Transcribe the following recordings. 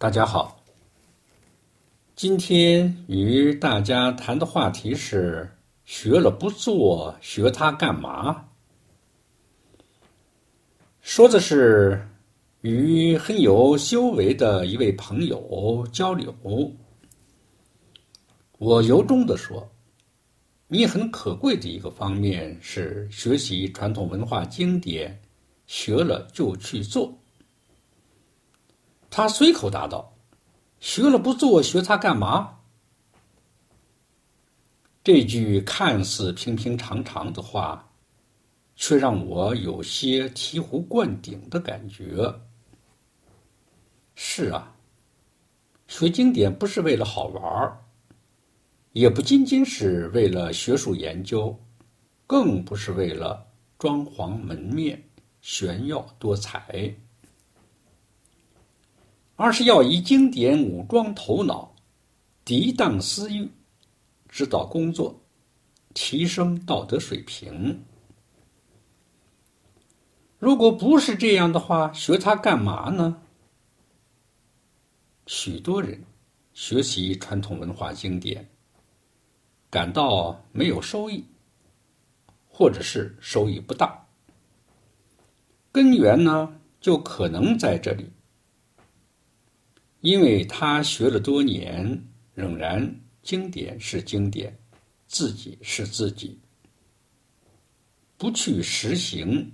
大家好，今天与大家谈的话题是：学了不做，学它干嘛？说的是与很有修为的一位朋友交流，我由衷的说，你很可贵的一个方面是学习传统文化经典，学了就去做。他随口答道：“学了不做，学它干嘛？”这句看似平平常常的话，却让我有些醍醐灌顶的感觉。是啊，学经典不是为了好玩儿也不仅仅是为了学术研究，更不是为了装潢门面、炫耀多彩。而是要以经典武装头脑，涤荡私欲，指导工作，提升道德水平。如果不是这样的话，学它干嘛呢？许多人学习传统文化经典，感到没有收益，或者是收益不大。根源呢，就可能在这里。因为他学了多年，仍然经典是经典，自己是自己，不去实行，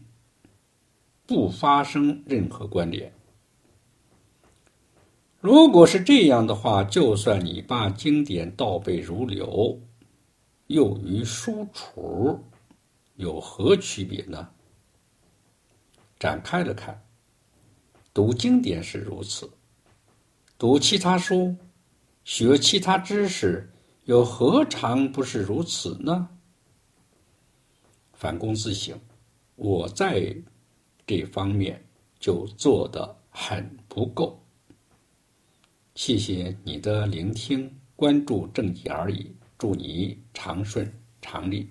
不发生任何关联。如果是这样的话，就算你把经典倒背如流，又与书橱有何区别呢？展开了看，读经典是如此。读其他书，学其他知识，又何尝不是如此呢？反躬自省，我在这方面就做得很不够。谢谢你的聆听，关注正义而已。祝你长顺长利。